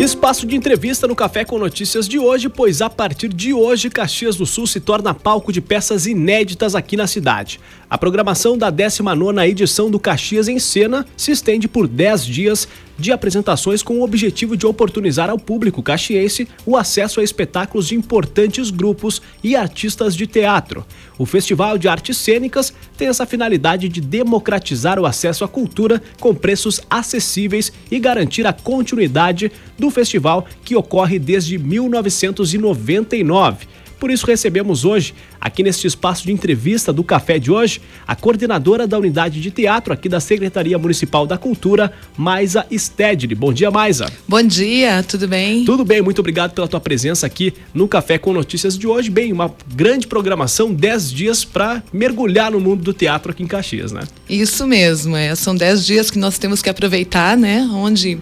Espaço de entrevista no Café com Notícias de hoje, pois a partir de hoje, Caxias do Sul se torna palco de peças inéditas aqui na cidade. A programação da 19ª edição do Caxias em Cena se estende por 10 dias de apresentações com o objetivo de oportunizar ao público caxiense o acesso a espetáculos de importantes grupos e artistas de teatro. O Festival de Artes Cênicas tem essa finalidade de democratizar o acesso à cultura com preços acessíveis e garantir a continuidade do festival que ocorre desde 1999. Por isso recebemos hoje, aqui neste espaço de entrevista do Café de hoje, a coordenadora da unidade de teatro aqui da Secretaria Municipal da Cultura, Maisa Stedley. Bom dia, Maisa. Bom dia, tudo bem? Tudo bem, muito obrigado pela tua presença aqui no Café com Notícias de hoje. Bem, uma grande programação, 10 dias para mergulhar no mundo do teatro aqui em Caxias, né? Isso mesmo, é. São 10 dias que nós temos que aproveitar, né? Onde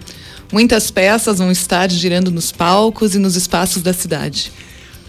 muitas peças vão estar girando nos palcos e nos espaços da cidade.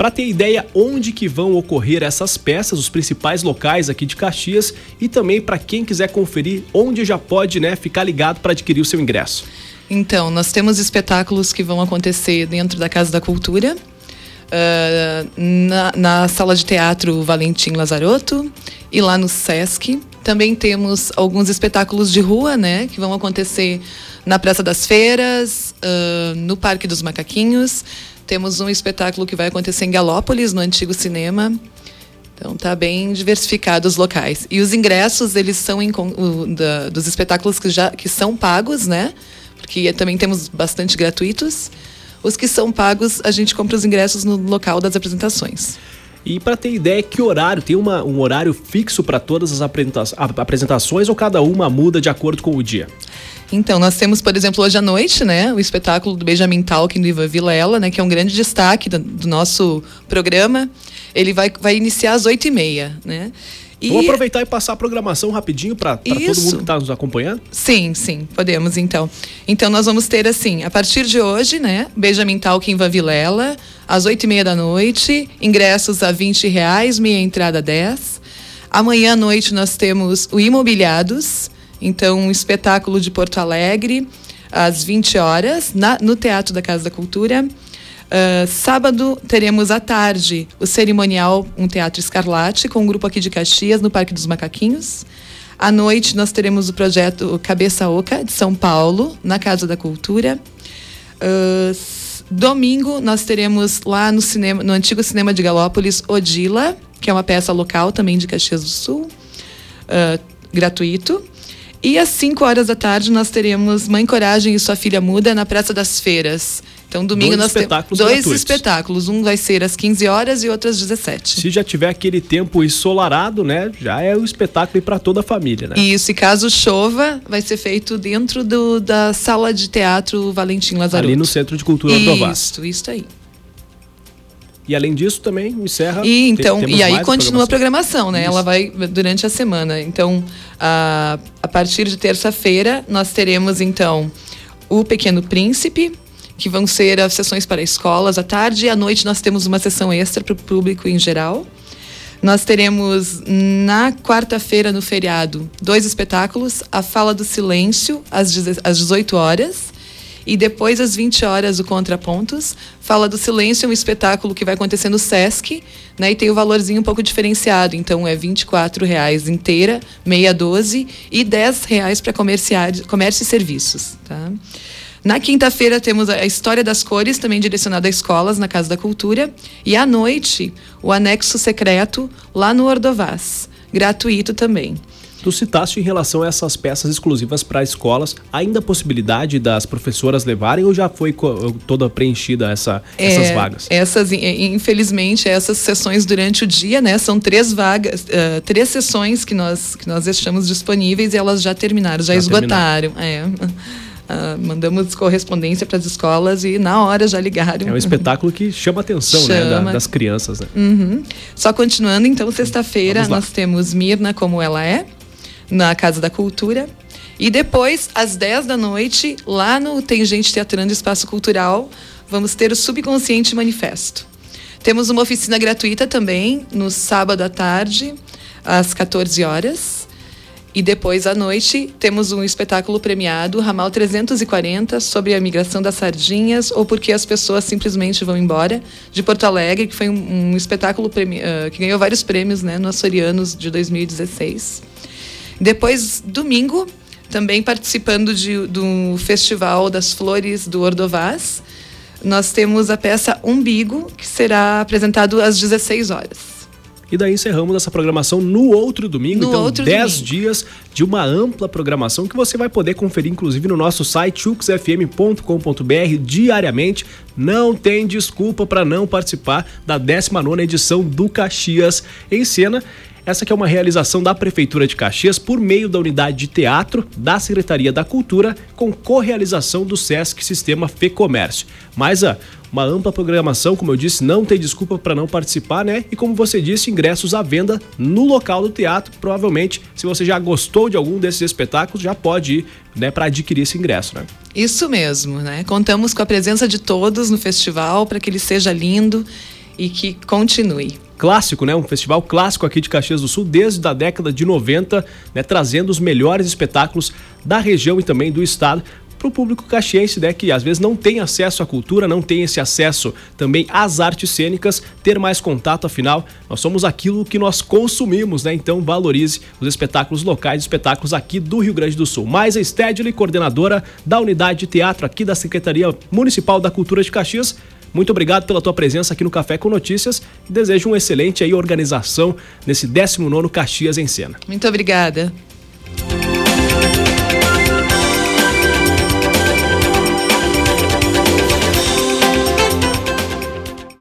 Para ter ideia onde que vão ocorrer essas peças, os principais locais aqui de Caxias e também para quem quiser conferir onde já pode né, ficar ligado para adquirir o seu ingresso. Então, nós temos espetáculos que vão acontecer dentro da Casa da Cultura, uh, na, na, sala de teatro Valentim Lazarotto e lá no Sesc. Também temos alguns espetáculos de rua, né, que vão acontecer na Praça das Feiras, uh, no Parque dos Macaquinhos. Temos um espetáculo que vai acontecer em Galópolis, no antigo cinema. Então tá bem diversificado os locais. E os ingressos, eles são em, o, da, dos espetáculos que já que são pagos, né? Porque também temos bastante gratuitos. Os que são pagos, a gente compra os ingressos no local das apresentações. E para ter ideia, que horário? Tem uma, um horário fixo para todas as apresentações ou cada uma muda de acordo com o dia? Então, nós temos, por exemplo, hoje à noite, né, o espetáculo do Benjamin Talking do Ivan Vilela, né, que é um grande destaque do, do nosso programa. Ele vai, vai iniciar às oito e meia, né? E... Vamos aproveitar e passar a programação rapidinho para todo mundo que está nos acompanhando? Sim, sim, podemos então. Então nós vamos ter assim, a partir de hoje, né? Benjamin Talking Ivan Vilela, às oito e meia da noite, ingressos a vinte reais, meia entrada dez. Amanhã à noite nós temos o Imobiliados, então, um espetáculo de Porto Alegre, às 20 horas, na, no Teatro da Casa da Cultura. Uh, sábado teremos à tarde o cerimonial Um Teatro Escarlate, com um grupo aqui de Caxias, no Parque dos Macaquinhos. À noite nós teremos o projeto Cabeça Oca, de São Paulo, na Casa da Cultura. Uh, domingo nós teremos lá no cinema, no antigo cinema de Galópolis, Odila, que é uma peça local também de Caxias do Sul, uh, gratuito. E às 5 horas da tarde nós teremos Mãe Coragem e Sua Filha Muda na Praça das Feiras. Então, domingo dois nós temos dois gratuitos. espetáculos. Um vai ser às 15 horas e outro às 17. Se já tiver aquele tempo ensolarado, né? Já é o espetáculo para toda a família, né? Isso, e caso chova, vai ser feito dentro do, da sala de teatro Valentim Lazarotto. Ali no Centro de Cultura do Isso, isso aí. E além disso também encerra. E então e aí continua a programação, né? Isso. Ela vai durante a semana. Então a, a partir de terça-feira nós teremos então o Pequeno Príncipe, que vão ser as sessões para escolas à tarde e à noite nós temos uma sessão extra para o público em geral. Nós teremos na quarta-feira no feriado dois espetáculos, a Fala do Silêncio às 18 horas e depois, às 20 horas, o Contrapontos. Fala do Silêncio, é um espetáculo que vai acontecer no Sesc, né? E tem o valorzinho um pouco diferenciado. Então, é R$ reais inteira, meia 12 e R$ reais para comércio e serviços, tá? Na quinta-feira temos a História das Cores, também direcionada a escolas, na Casa da Cultura. E à noite, o Anexo Secreto, lá no Ordovás. Gratuito também. Tu citaste em relação a essas peças exclusivas para escolas, ainda a possibilidade das professoras levarem ou já foi toda preenchida essa, é, essas vagas? Essas, infelizmente, essas sessões durante o dia, né? São três vagas, uh, três sessões que nós, que nós deixamos disponíveis e elas já terminaram, já, já esgotaram. Terminaram. É. Uh, mandamos correspondência para as escolas e na hora já ligaram. É um espetáculo que chama a atenção chama. Né, da, das crianças. Né? Uhum. Só continuando, então, sexta-feira nós temos Mirna como ela é, na Casa da Cultura. E depois, às 10 da noite, lá no Tem Gente Teatrando Espaço Cultural, vamos ter o Subconsciente Manifesto. Temos uma oficina gratuita também, no sábado à tarde, às 14 horas. E depois à noite temos um espetáculo premiado, Ramal 340, sobre a migração das sardinhas ou porque as pessoas simplesmente vão embora, de Porto Alegre, que foi um, um espetáculo uh, que ganhou vários prêmios né, no Açorianos de 2016. Depois, domingo, também participando de, do Festival das Flores do Ordovás, nós temos a peça Umbigo, que será apresentado às 16 horas. E daí encerramos essa programação no outro domingo. No então, outro 10 domingo. dias de uma ampla programação que você vai poder conferir, inclusive, no nosso site chuxfm.com.br diariamente. Não tem desculpa para não participar da 19 edição do Caxias em Cena. Essa que é uma realização da Prefeitura de Caxias por meio da unidade de teatro da Secretaria da Cultura com correalização do SESC Sistema Fecomércio. Mas a uma ampla programação, como eu disse, não tem desculpa para não participar, né? E como você disse, ingressos à venda no local do teatro. Provavelmente, se você já gostou de algum desses espetáculos, já pode ir, né, para adquirir esse ingresso, né? Isso mesmo, né? Contamos com a presença de todos no festival para que ele seja lindo e que continue clássico, né? Um festival clássico aqui de Caxias do Sul desde a década de 90, né? Trazendo os melhores espetáculos da região e também do estado para o público caxiense, né, que às vezes não tem acesso à cultura, não tem esse acesso também às artes cênicas, ter mais contato, afinal, nós somos aquilo que nós consumimos, né? Então valorize os espetáculos locais, espetáculos aqui do Rio Grande do Sul. Mais a Stedley, coordenadora da unidade de teatro aqui da Secretaria Municipal da Cultura de Caxias, muito obrigado pela tua presença aqui no Café com Notícias e desejo uma excelente aí organização nesse 19º Caxias em Cena. Muito obrigada.